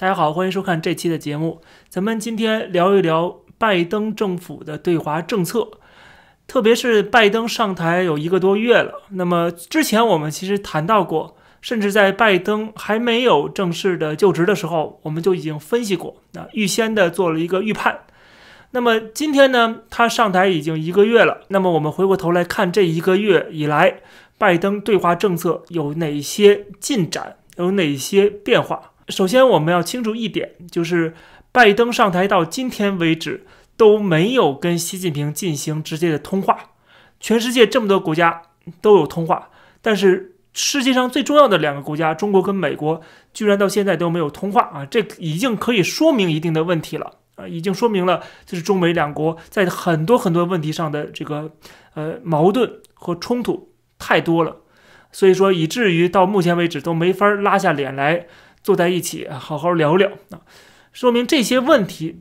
大家好，欢迎收看这期的节目。咱们今天聊一聊拜登政府的对华政策，特别是拜登上台有一个多月了。那么之前我们其实谈到过，甚至在拜登还没有正式的就职的时候，我们就已经分析过，啊，预先的做了一个预判。那么今天呢，他上台已经一个月了。那么我们回过头来看这一个月以来，拜登对华政策有哪些进展，有哪些变化？首先，我们要清楚一点，就是拜登上台到今天为止都没有跟习近平进行直接的通话。全世界这么多国家都有通话，但是世界上最重要的两个国家，中国跟美国，居然到现在都没有通话啊！这已经可以说明一定的问题了啊，已经说明了就是中美两国在很多很多问题上的这个呃矛盾和冲突太多了，所以说以至于到目前为止都没法拉下脸来。坐在一起好好聊聊啊，说明这些问题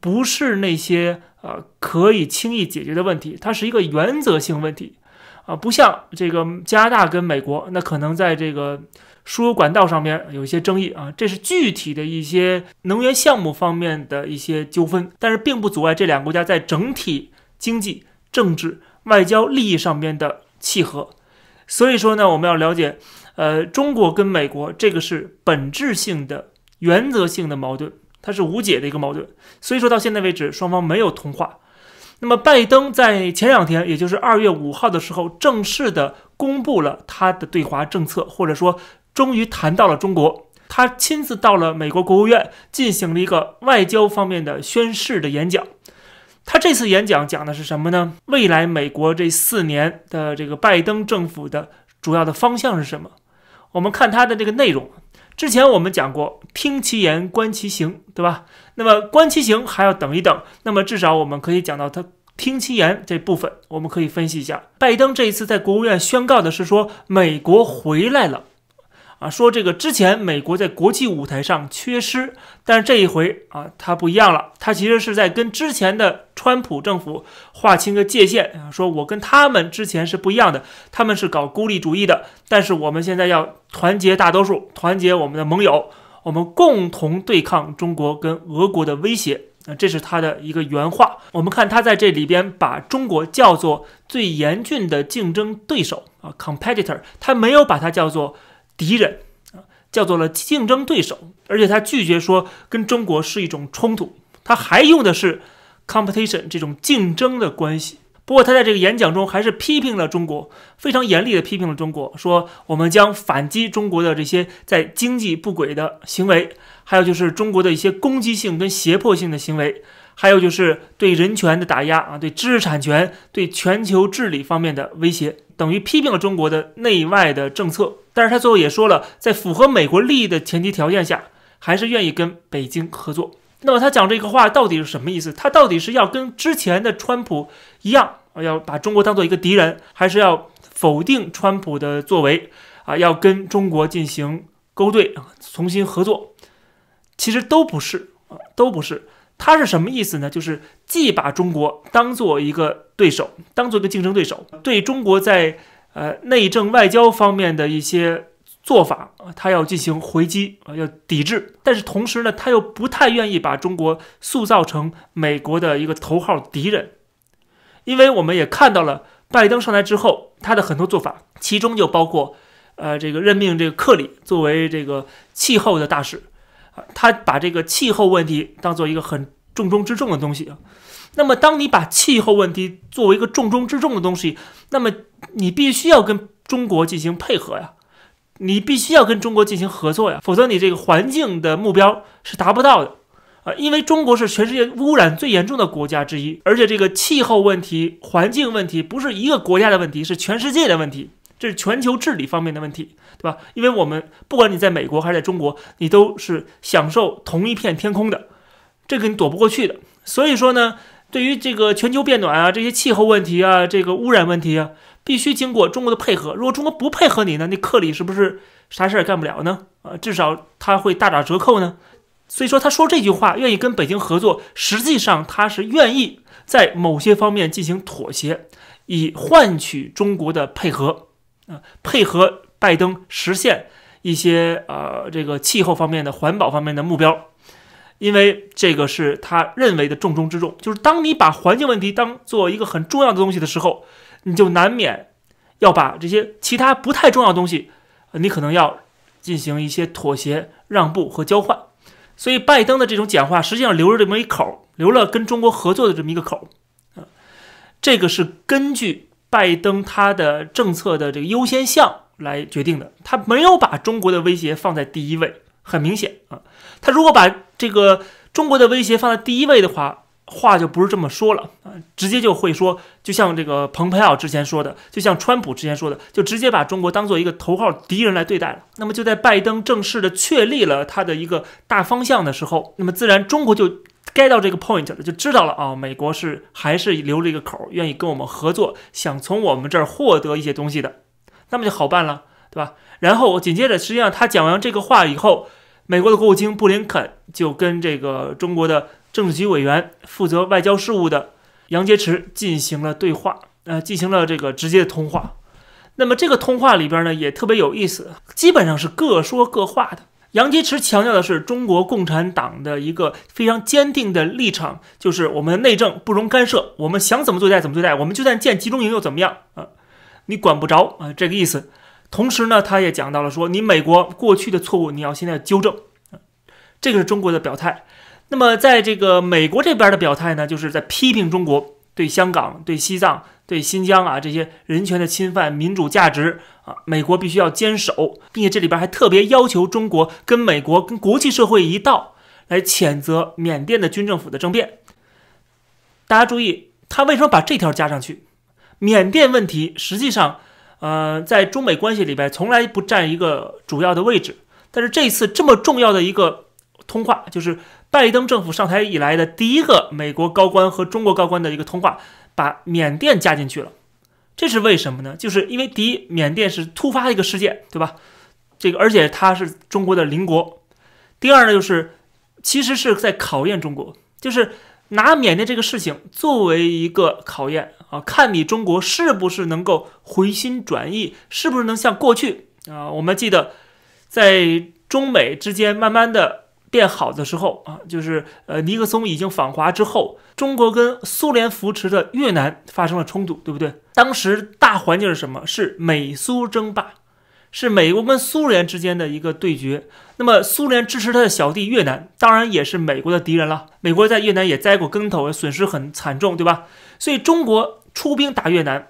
不是那些呃可以轻易解决的问题，它是一个原则性问题啊，不像这个加拿大跟美国，那可能在这个输油管道上面有一些争议啊，这是具体的一些能源项目方面的一些纠纷，但是并不阻碍这两个国家在整体经济、政治、外交利益上面的契合。所以说呢，我们要了解。呃，中国跟美国这个是本质性的、原则性的矛盾，它是无解的一个矛盾。所以说到现在为止，双方没有通话。那么，拜登在前两天，也就是二月五号的时候，正式的公布了他的对华政策，或者说终于谈到了中国。他亲自到了美国国务院，进行了一个外交方面的宣誓的演讲。他这次演讲讲的是什么呢？未来美国这四年的这个拜登政府的主要的方向是什么？我们看它的这个内容，之前我们讲过，听其言，观其行，对吧？那么观其行还要等一等。那么至少我们可以讲到他听其言这部分，我们可以分析一下。拜登这一次在国务院宣告的是说，美国回来了。啊，说这个之前美国在国际舞台上缺失，但是这一回啊，它不一样了。它其实是在跟之前的川普政府划清个界限啊，说我跟他们之前是不一样的，他们是搞孤立主义的，但是我们现在要团结大多数，团结我们的盟友，我们共同对抗中国跟俄国的威胁啊，这是他的一个原话。我们看他在这里边把中国叫做最严峻的竞争对手啊，competitor，他没有把它叫做。敌人啊，叫做了竞争对手，而且他拒绝说跟中国是一种冲突，他还用的是 competition 这种竞争的关系。不过他在这个演讲中还是批评了中国，非常严厉的批评了中国，说我们将反击中国的这些在经济不轨的行为，还有就是中国的一些攻击性跟胁迫性的行为。还有就是对人权的打压啊，对知识产权、对全球治理方面的威胁，等于批评了中国的内外的政策。但是他最后也说了，在符合美国利益的前提条件下，还是愿意跟北京合作。那么他讲这个话到底是什么意思？他到底是要跟之前的川普一样，要把中国当做一个敌人，还是要否定川普的作为啊？要跟中国进行勾兑啊，重新合作？其实都不是啊，都不是。他是什么意思呢？就是既把中国当做一个对手，当做一个竞争对手，对中国在呃内政外交方面的一些做法，他要进行回击啊，要抵制。但是同时呢，他又不太愿意把中国塑造成美国的一个头号敌人，因为我们也看到了拜登上台之后他的很多做法，其中就包括呃这个任命这个克里作为这个气候的大使。他把这个气候问题当做一个很重中之重的东西啊。那么，当你把气候问题作为一个重中之重的东西，那么你必须要跟中国进行配合呀，你必须要跟中国进行合作呀，否则你这个环境的目标是达不到的啊。因为中国是全世界污染最严重的国家之一，而且这个气候问题、环境问题不是一个国家的问题，是全世界的问题。这是全球治理方面的问题，对吧？因为我们不管你在美国还是在中国，你都是享受同一片天空的，这个你躲不过去的。所以说呢，对于这个全球变暖啊，这些气候问题啊，这个污染问题啊，必须经过中国的配合。如果中国不配合你呢，那克里是不是啥事儿也干不了呢？啊，至少他会大打折扣呢。所以说他说这句话，愿意跟北京合作，实际上他是愿意在某些方面进行妥协，以换取中国的配合。啊，配合拜登实现一些呃这个气候方面的、环保方面的目标，因为这个是他认为的重中之重。就是当你把环境问题当做一个很重要的东西的时候，你就难免要把这些其他不太重要的东西，你可能要进行一些妥协、让步和交换。所以，拜登的这种讲话实际上留着这么一口，留了跟中国合作的这么一个口啊。这个是根据拜登他的政策的这个优先项来决定的，他没有把中国的威胁放在第一位。很明显啊，他如果把这个中国的威胁放在第一位的话。话就不是这么说了啊，直接就会说，就像这个蓬佩奥之前说的，就像川普之前说的，就直接把中国当做一个头号敌人来对待了。那么就在拜登正式的确立了他的一个大方向的时候，那么自然中国就该到这个 point 了，就知道了啊，美国是还是留着一个口，愿意跟我们合作，想从我们这儿获得一些东西的，那么就好办了，对吧？然后紧接着，实际上他讲完这个话以后，美国的国务卿布林肯就跟这个中国的。政治局委员负责外交事务的杨洁篪进行了对话，呃，进行了这个直接的通话。那么这个通话里边呢，也特别有意思，基本上是各说各话的。杨洁篪强调的是中国共产党的一个非常坚定的立场，就是我们的内政不容干涉，我们想怎么对待怎么对待，我们就算建集中营又怎么样啊？你管不着啊，这个意思。同时呢，他也讲到了说，你美国过去的错误你要现在纠正，这个是中国的表态。那么，在这个美国这边的表态呢，就是在批评中国对香港、对西藏、对新疆啊这些人权的侵犯、民主价值啊，美国必须要坚守，并且这里边还特别要求中国跟美国、跟国际社会一道来谴责缅甸的军政府的政变。大家注意，他为什么把这条加上去？缅甸问题实际上，呃，在中美关系里边从来不占一个主要的位置，但是这次这么重要的一个通话，就是。拜登政府上台以来的第一个美国高官和中国高官的一个通话，把缅甸加进去了，这是为什么呢？就是因为第一，缅甸是突发一个事件，对吧？这个而且它是中国的邻国。第二呢，就是其实是在考验中国，就是拿缅甸这个事情作为一个考验啊，看你中国是不是能够回心转意，是不是能像过去啊？我们记得在中美之间慢慢的。变好的时候啊，就是呃尼克松已经访华之后，中国跟苏联扶持的越南发生了冲突，对不对？当时大环境是什么？是美苏争霸，是美国跟苏联之间的一个对决。那么苏联支持他的小弟越南，当然也是美国的敌人了。美国在越南也栽过跟头，损失很惨重，对吧？所以中国出兵打越南。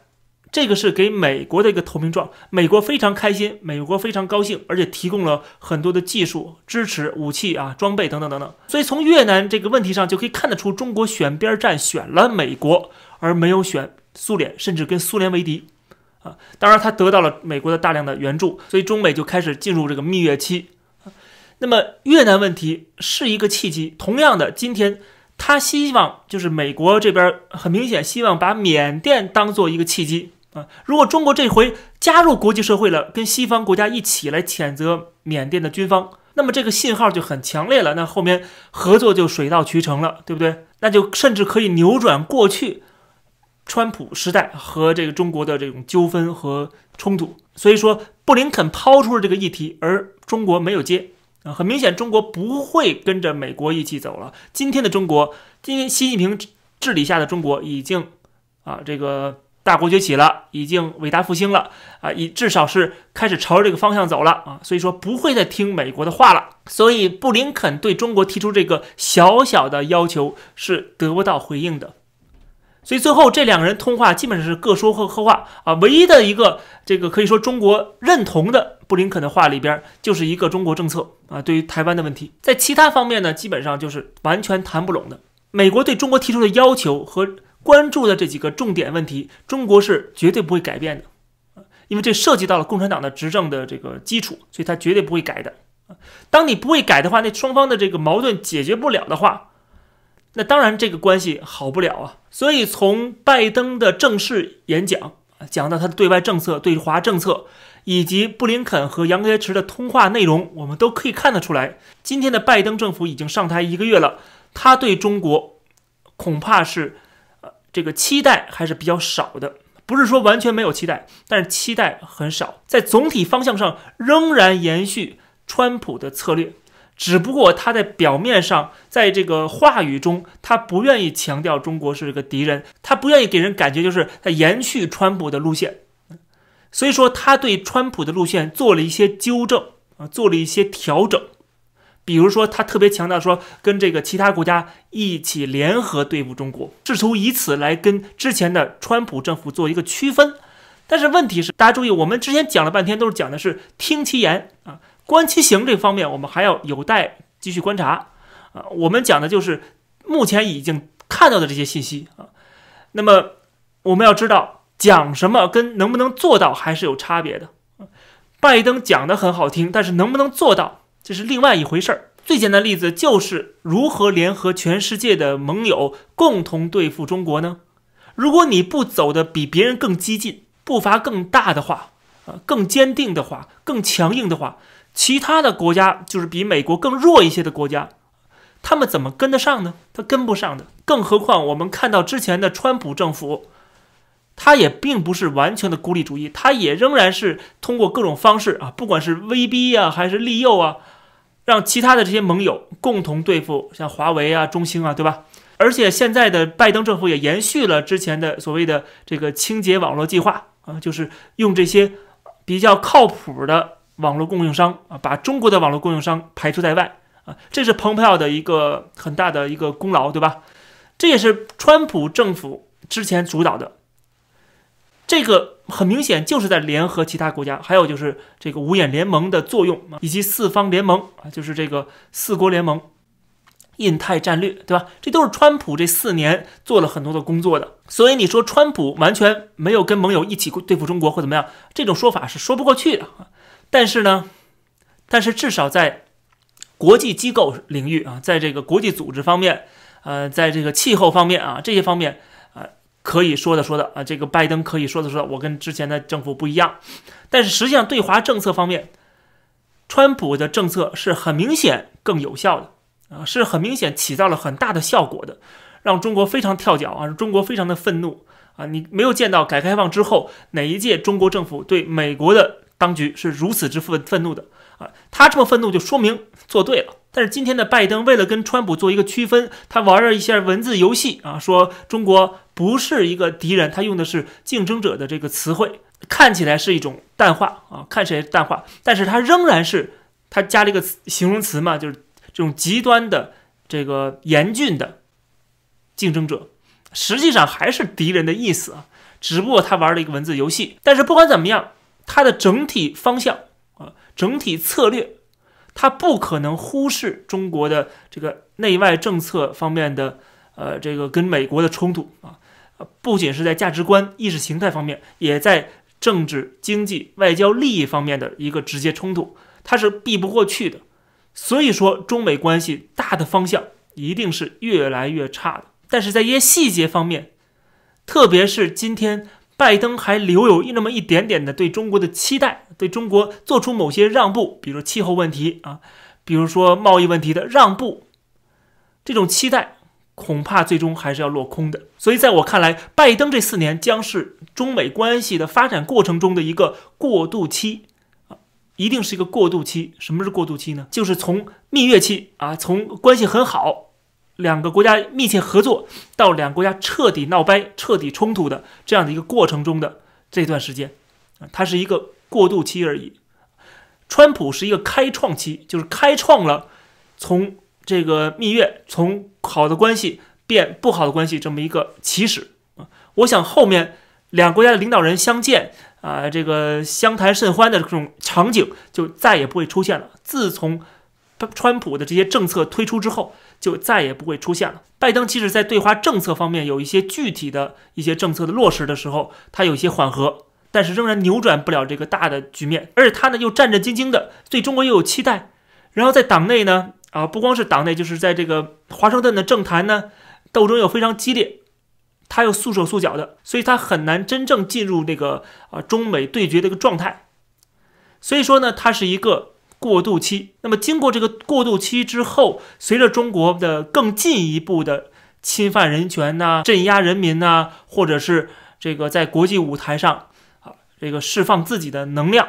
这个是给美国的一个投名状，美国非常开心，美国非常高兴，而且提供了很多的技术支持、武器啊、装备等等等等。所以从越南这个问题上就可以看得出，中国选边站选了美国，而没有选苏联，甚至跟苏联为敌啊。当然，他得到了美国的大量的援助，所以中美就开始进入这个蜜月期。那么越南问题是一个契机，同样的，今天。他希望就是美国这边很明显希望把缅甸当做一个契机啊，如果中国这回加入国际社会了，跟西方国家一起来谴责缅甸的军方，那么这个信号就很强烈了，那后面合作就水到渠成了，对不对？那就甚至可以扭转过去川普时代和这个中国的这种纠纷和冲突。所以说，布林肯抛出了这个议题，而中国没有接。啊，很明显，中国不会跟着美国一起走了。今天的中国，今天习近平治理下的中国已经啊，这个大国崛起了，已经伟大复兴了啊，已至少是开始朝着这个方向走了啊。所以说，不会再听美国的话了。所以，布林肯对中国提出这个小小的要求是得不到回应的。所以最后这两个人通话基本上是各说各话啊，唯一的一个这个可以说中国认同的布林肯的话里边就是一个中国政策啊，对于台湾的问题，在其他方面呢基本上就是完全谈不拢的。美国对中国提出的要求和关注的这几个重点问题，中国是绝对不会改变的，因为这涉及到了共产党的执政的这个基础，所以他绝对不会改的。当你不会改的话，那双方的这个矛盾解决不了的话。那当然，这个关系好不了啊。所以从拜登的正式演讲讲到他的对外政策、对华政策，以及布林肯和杨洁篪的通话内容，我们都可以看得出来，今天的拜登政府已经上台一个月了，他对中国恐怕是这个期待还是比较少的，不是说完全没有期待，但是期待很少，在总体方向上仍然延续川普的策略，只不过他在表面上，在这个话语中，他不愿意强调中国是个敌人，他不愿意给人感觉就是在延续川普的路线，所以说他对川普的路线做了一些纠正啊，做了一些调整。比如说，他特别强调说，跟这个其他国家一起联合对付中国，试图以此来跟之前的川普政府做一个区分。但是问题是，大家注意，我们之前讲了半天都是讲的是听其言啊，观其行这方面，我们还要有待继续观察啊。我们讲的就是目前已经看到的这些信息啊。那么我们要知道，讲什么跟能不能做到还是有差别的。拜登讲的很好听，但是能不能做到？这是另外一回事儿。最简单的例子就是如何联合全世界的盟友共同对付中国呢？如果你不走的比别人更激进、步伐更大的话，啊，更坚定的话、更强硬的话，其他的国家就是比美国更弱一些的国家，他们怎么跟得上呢？他跟不上的。更何况我们看到之前的川普政府，他也并不是完全的孤立主义，他也仍然是通过各种方式啊，不管是威逼呀，还是利诱啊。让其他的这些盟友共同对付像华为啊、中兴啊，对吧？而且现在的拜登政府也延续了之前的所谓的这个清洁网络计划啊，就是用这些比较靠谱的网络供应商啊，把中国的网络供应商排除在外啊，这是蓬佩奥的一个很大的一个功劳，对吧？这也是川普政府之前主导的。这个很明显就是在联合其他国家，还有就是这个五眼联盟的作用以及四方联盟啊，就是这个四国联盟、印太战略，对吧？这都是川普这四年做了很多的工作的。所以你说川普完全没有跟盟友一起对付中国或怎么样，这种说法是说不过去的。但是呢，但是至少在国际机构领域啊，在这个国际组织方面，呃，在这个气候方面啊，这些方面。可以说的说的啊，这个拜登可以说的说的，我跟之前的政府不一样，但是实际上对华政策方面，川普的政策是很明显更有效的啊，是很明显起到了很大的效果的，让中国非常跳脚啊，中国非常的愤怒啊，你没有见到改革开放之后哪一届中国政府对美国的当局是如此之愤愤怒的他这么愤怒就说明做对了。但是今天的拜登为了跟川普做一个区分，他玩了一下文字游戏啊，说中国不是一个敌人，他用的是竞争者的这个词汇，看起来是一种淡化啊，看起来淡化，但是他仍然是他加了一个形容词嘛，就是这种极端的这个严峻的竞争者，实际上还是敌人的意思啊，只不过他玩了一个文字游戏。但是不管怎么样，他的整体方向，整体策略。他不可能忽视中国的这个内外政策方面的，呃，这个跟美国的冲突啊，不仅是在价值观、意识形态方面，也在政治、经济、外交利益方面的一个直接冲突，它是避不过去的。所以说，中美关系大的方向一定是越来越差的。但是在一些细节方面，特别是今天。拜登还留有那么一点点的对中国的期待，对中国做出某些让步，比如气候问题啊，比如说贸易问题的让步，这种期待恐怕最终还是要落空的。所以，在我看来，拜登这四年将是中美关系的发展过程中的一个过渡期啊，一定是一个过渡期。什么是过渡期呢？就是从蜜月期啊，从关系很好。两个国家密切合作，到两个国家彻底闹掰、彻底冲突的这样的一个过程中的这段时间，啊，它是一个过渡期而已。川普是一个开创期，就是开创了从这个蜜月、从好的关系变不好的关系这么一个起始啊。我想后面两国家的领导人相见啊，这个相谈甚欢的这种场景就再也不会出现了。自从川普的这些政策推出之后。就再也不会出现了。拜登即使在对华政策方面有一些具体的一些政策的落实的时候，他有一些缓和，但是仍然扭转不了这个大的局面。而且他呢又战战兢兢的，对中国又有期待。然后在党内呢，啊，不光是党内，就是在这个华盛顿的政坛呢，斗争又非常激烈，他又束手束脚的，所以他很难真正进入那个啊中美对决的一个状态。所以说呢，他是一个。过渡期，那么经过这个过渡期之后，随着中国的更进一步的侵犯人权呐、镇压人民呐，或者是这个在国际舞台上啊，这个释放自己的能量，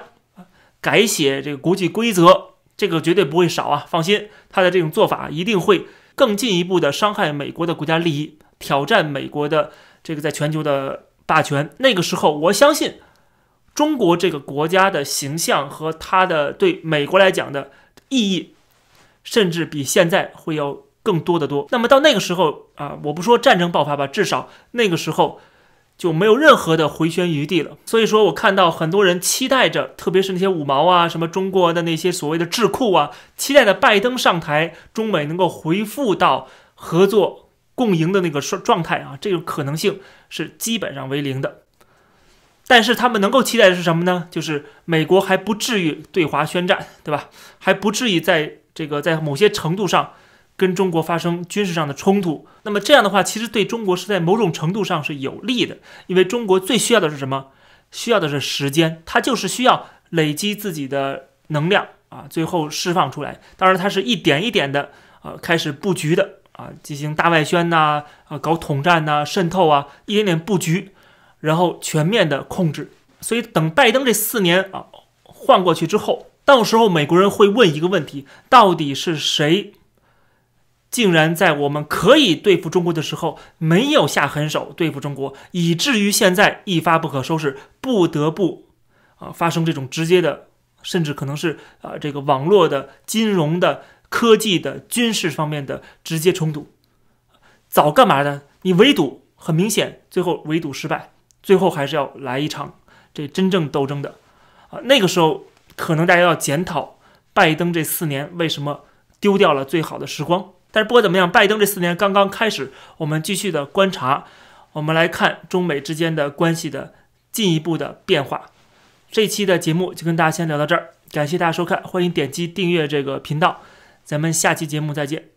改写这个国际规则，这个绝对不会少啊！放心，他的这种做法一定会更进一步的伤害美国的国家利益，挑战美国的这个在全球的霸权。那个时候，我相信中国这个国家的形象和它的对美国来讲的意义，甚至比现在会要。更多的多，那么到那个时候啊，我不说战争爆发吧，至少那个时候就没有任何的回旋余地了。所以说我看到很多人期待着，特别是那些五毛啊，什么中国的那些所谓的智库啊，期待着拜登上台，中美能够恢复到合作共赢的那个状状态啊，这个可能性是基本上为零的。但是他们能够期待的是什么呢？就是美国还不至于对华宣战，对吧？还不至于在这个在某些程度上。跟中国发生军事上的冲突，那么这样的话，其实对中国是在某种程度上是有利的，因为中国最需要的是什么？需要的是时间，它就是需要累积自己的能量啊，最后释放出来。当然，它是一点一点的啊，开始布局的啊，进行大外宣呐，啊，搞统战呐，渗透啊，一点点布局，然后全面的控制。所以，等拜登这四年啊换过去之后，到时候美国人会问一个问题：到底是谁？竟然在我们可以对付中国的时候，没有下狠手对付中国，以至于现在一发不可收拾，不得不啊发生这种直接的，甚至可能是啊这个网络的、金融的、科技的、军事方面的直接冲突。早干嘛的？你围堵很明显，最后围堵失败，最后还是要来一场这真正斗争的啊。那个时候可能大家要检讨拜登这四年为什么丢掉了最好的时光。但是不管怎么样，拜登这四年刚刚开始，我们继续的观察，我们来看中美之间的关系的进一步的变化。这期的节目就跟大家先聊到这儿，感谢大家收看，欢迎点击订阅这个频道，咱们下期节目再见。